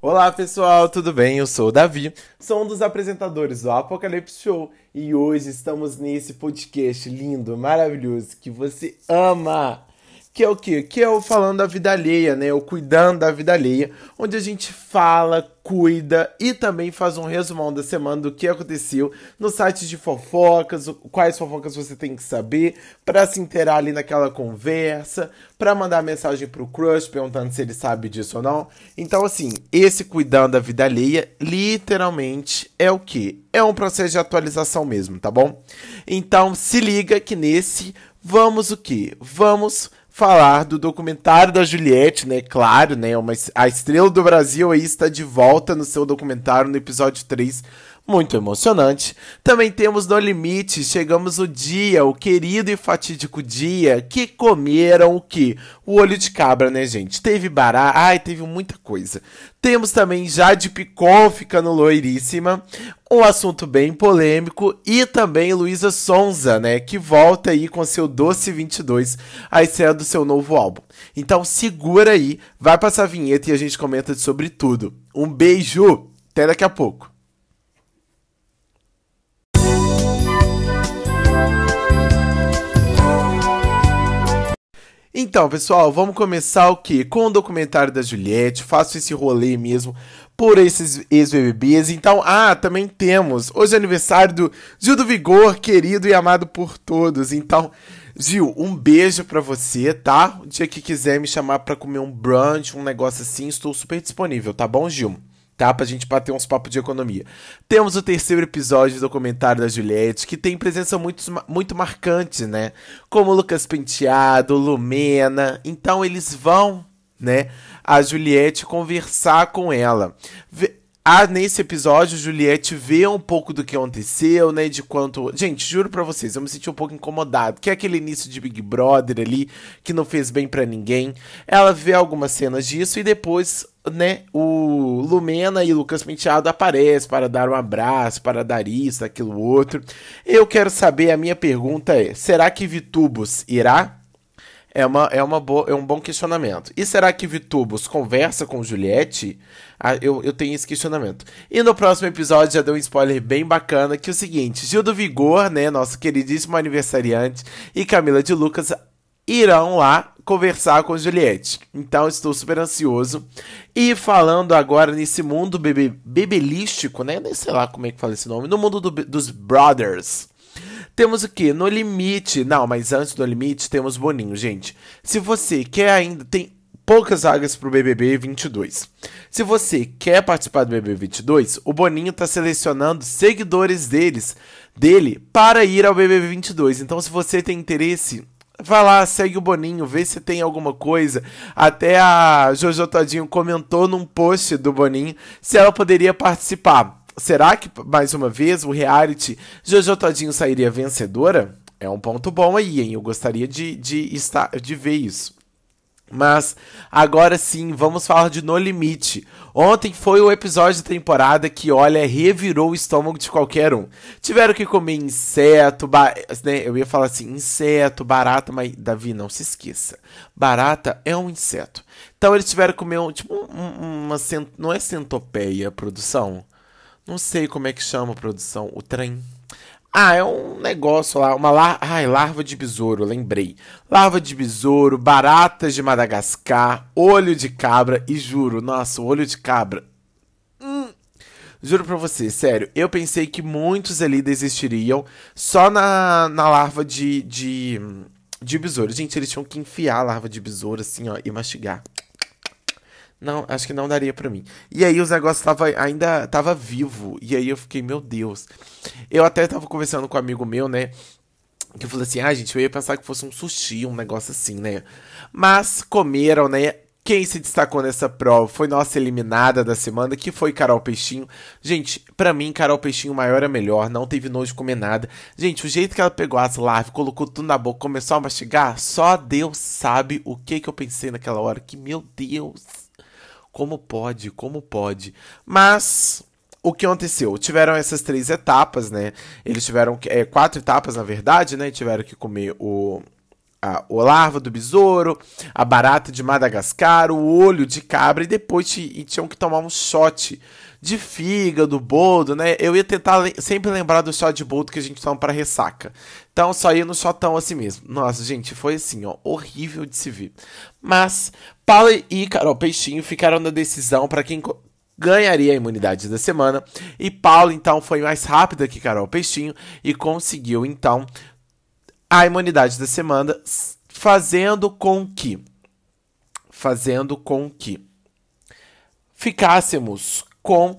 Olá pessoal, tudo bem? Eu sou o Davi, sou um dos apresentadores do Apocalipse Show e hoje estamos nesse podcast lindo, maravilhoso que você ama que é o quê? Que é o falando da vida alheia, né? O cuidando da vida alheia, onde a gente fala, cuida e também faz um resumão da semana do que aconteceu no site de fofocas, quais fofocas você tem que saber para se inteirar ali naquela conversa, para mandar mensagem pro crush perguntando se ele sabe disso ou não. Então assim, esse cuidando da vida alheia literalmente é o que? É um processo de atualização mesmo, tá bom? Então se liga que nesse vamos o que? Vamos falar do documentário da Juliette, né? Claro, né? Uma, a estrela do Brasil aí está de volta no seu documentário no episódio 3 muito emocionante. Também temos No Limite, chegamos o dia, o querido e fatídico dia que comeram o que? O olho de cabra, né, gente? Teve bará, ai, teve muita coisa. Temos também Jade Picon ficando loiríssima, um assunto bem polêmico e também Luísa Sonza, né, que volta aí com seu Doce 22, a estreia do seu novo álbum. Então segura aí, vai passar a vinheta e a gente comenta sobre tudo. Um beijo, até daqui a pouco. Então, pessoal, vamos começar o quê? Com o documentário da Juliette. Faço esse rolê mesmo por esses ex-BBBs. Então, ah, também temos. Hoje é aniversário do Gil do Vigor, querido e amado por todos. Então, Gil, um beijo para você, tá? O dia que quiser me chamar para comer um brunch, um negócio assim, estou super disponível, tá bom, Gil? Tá? Pra gente bater uns papos de economia. Temos o terceiro episódio do documentário da Juliette, que tem presença muito, muito marcante, né? Como Lucas Penteado, Lumena. Então eles vão, né, a Juliette conversar com ela. Ah, nesse episódio, Juliette vê um pouco do que aconteceu, né? De quanto. Gente, juro pra vocês, eu me senti um pouco incomodado. Que é aquele início de Big Brother ali, que não fez bem para ninguém. Ela vê algumas cenas disso e depois, né? O Lumena e Lucas Penteado aparecem para dar um abraço, para dar isso, aquilo outro. Eu quero saber, a minha pergunta é: será que Vitubos irá? É, uma, é, uma boa, é um bom questionamento. E será que Vitubos conversa com Juliette? Ah, eu, eu tenho esse questionamento. E no próximo episódio já deu um spoiler bem bacana, que é o seguinte, Gil do Vigor, né, nosso queridíssimo aniversariante, e Camila de Lucas irão lá conversar com Juliette. Então estou super ansioso. E falando agora nesse mundo bebe, bebelístico, né? Nem sei lá como é que fala esse nome. No mundo do, dos Brothers. Temos o que? No limite. Não, mas antes do limite temos Boninho, gente. Se você quer ainda. Tem poucas vagas pro BBB 22. Se você quer participar do BBB 22, o Boninho tá selecionando seguidores deles, dele para ir ao BBB 22. Então, se você tem interesse, Vai lá, segue o Boninho, vê se tem alguma coisa. Até a Jojo Todinho comentou num post do Boninho se ela poderia participar. Será que, mais uma vez, o reality Jojo Todinho sairia vencedora? É um ponto bom aí, hein? Eu gostaria de, de, estar, de ver isso. Mas agora sim, vamos falar de No Limite. Ontem foi o episódio da temporada que, olha, revirou o estômago de qualquer um. Tiveram que comer inseto, né? eu ia falar assim, inseto, barata, mas Davi, não se esqueça. Barata é um inseto. Então eles tiveram que comer um, tipo um, uma, não é centopeia produção? Não sei como é que chama a produção, o trem. Ah, é um negócio lá, uma lar... Ai, larva de besouro, lembrei. Larva de besouro, baratas de Madagascar, olho de cabra e juro, nossa, olho de cabra. Hum. Juro pra você, sério, eu pensei que muitos ali desistiriam só na, na larva de, de, de besouro. Gente, eles tinham que enfiar a larva de besouro assim, ó, e mastigar. Não, acho que não daria para mim. E aí os negócios tava, ainda tava vivo. E aí eu fiquei, meu Deus. Eu até tava conversando com um amigo meu, né? Que eu falei assim, ah, gente, eu ia pensar que fosse um sushi, um negócio assim, né? Mas comeram, né? Quem se destacou nessa prova foi nossa eliminada da semana, que foi Carol Peixinho. Gente, para mim, Carol Peixinho maior é melhor, não teve nojo de comer nada. Gente, o jeito que ela pegou as larvas, colocou tudo na boca, começou a mastigar, só Deus sabe o que que eu pensei naquela hora. Que, meu Deus, como pode? Como pode? Mas o que aconteceu? Tiveram essas três etapas, né? Eles tiveram é, quatro etapas, na verdade, né? Tiveram que comer o, a, larva do besouro, a barata de Madagascar, o olho de cabra e depois tinham que tomar um shot de fígado, boldo, né? Eu ia tentar le sempre lembrar do shot de boldo que a gente toma para ressaca. Então só ia no shotão assim mesmo. Nossa, gente, foi assim, ó, horrível de se ver. Mas Paula e Carol Peixinho ficaram na decisão para quem ganharia a imunidade da semana. E Paula, então, foi mais rápida que Carol Peixinho e conseguiu, então, a imunidade da semana, fazendo com que fazendo com que ficássemos com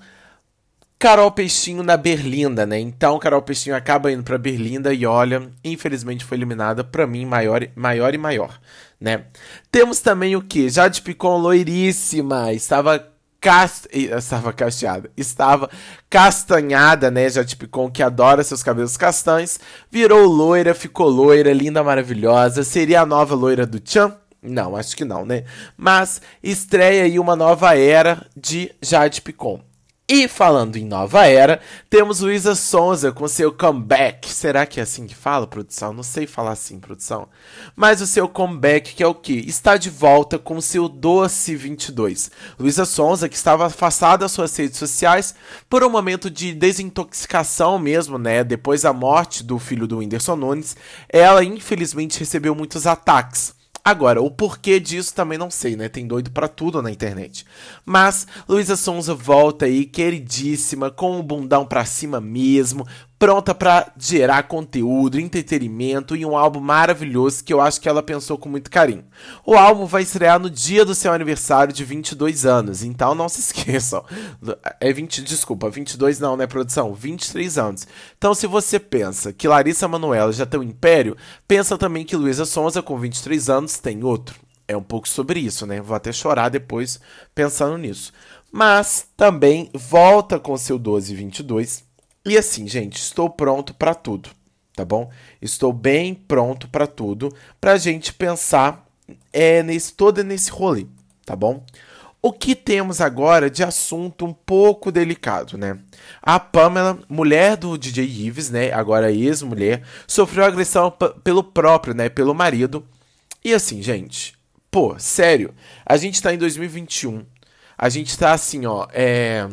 Carol Peixinho na Berlinda, né? Então Carol Peixinho acaba indo para Berlinda e olha, infelizmente foi eliminada para mim maior, maior e maior, né? Temos também o que? Jade Picon loiríssima, estava cast... estava casteada, estava castanhada, né? Jade Picon que adora seus cabelos castanhos, virou loira, ficou loira, linda, maravilhosa, seria a nova loira do Chan? Não, acho que não, né? Mas estreia aí uma nova era de Jade Picon. E falando em nova era, temos Luísa Sonza com seu comeback. Será que é assim que fala, produção? Não sei falar assim, produção. Mas o seu comeback, que é o que? Está de volta com seu Doce 22. Luísa Sonza, que estava afastada das suas redes sociais por um momento de desintoxicação mesmo, né? Depois da morte do filho do Whindersson Nunes, ela infelizmente recebeu muitos ataques. Agora, o porquê disso também não sei, né? Tem doido para tudo na internet. Mas Luísa Sonza volta aí, queridíssima, com o bundão pra cima mesmo, pronta para gerar conteúdo, entretenimento e um álbum maravilhoso que eu acho que ela pensou com muito carinho. O álbum vai estrear no dia do seu aniversário de 22 anos, então não se esqueçam. É 20, desculpa, 22 não, né, produção? 23 anos. Então se você pensa que Larissa Manoela já tem um império, pensa também que Luísa Sonza com 23 anos tem outro. É um pouco sobre isso, né? Vou até chorar depois pensando nisso. Mas também volta com seu 1222 e assim, gente, estou pronto para tudo, tá bom? Estou bem pronto para tudo, pra gente pensar é nesse todo nesse rolê, tá bom? O que temos agora de assunto um pouco delicado, né? A Pamela, mulher do DJ Ives, né, agora ex-mulher, sofreu agressão pelo próprio, né, pelo marido. E assim, gente, pô, sério, a gente tá em 2021. A gente tá assim, ó, é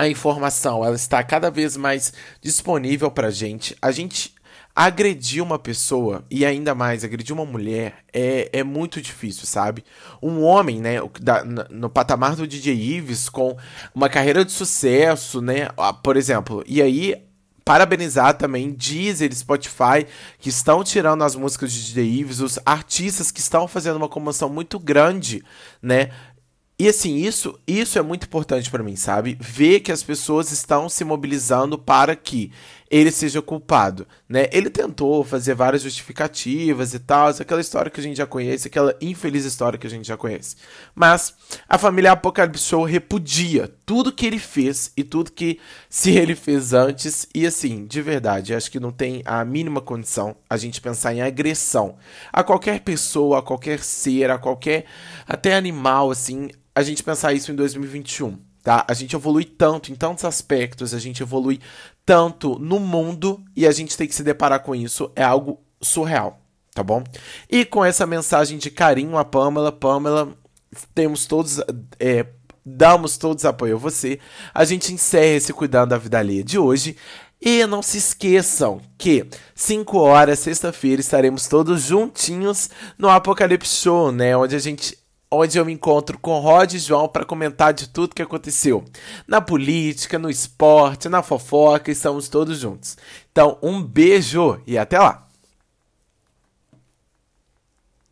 a informação ela está cada vez mais disponível para gente. A gente agredir uma pessoa e ainda mais agredir uma mulher é, é muito difícil, sabe? Um homem, né, da, no patamar do DJ Ives com uma carreira de sucesso, né, por exemplo, e aí parabenizar também Deezer, Spotify, que estão tirando as músicas de DJ Ives, os artistas que estão fazendo uma comoção muito grande, né, e assim, isso, isso é muito importante para mim, sabe? Ver que as pessoas estão se mobilizando para que ele seja culpado, né? Ele tentou fazer várias justificativas e tal, aquela história que a gente já conhece, aquela infeliz história que a gente já conhece. Mas a família Apocalipse Show repudia tudo que ele fez e tudo que se ele fez antes e assim, de verdade, acho que não tem a mínima condição a gente pensar em agressão a qualquer pessoa, a qualquer ser, a qualquer até animal assim, a gente pensar isso em 2021, tá? A gente evolui tanto em tantos aspectos, a gente evolui tanto no mundo e a gente tem que se deparar com isso, é algo surreal, tá bom? E com essa mensagem de carinho a Pamela, Pamela, temos todos, é, damos todos apoio a você, a gente encerra esse Cuidando da Vida Alheia de hoje. E não se esqueçam que 5 horas, sexta-feira, estaremos todos juntinhos no Apocalipse Show, né? Onde a gente onde eu me encontro com Rod e João para comentar de tudo que aconteceu na política, no esporte, na fofoca, estamos todos juntos. Então, um beijo e até lá!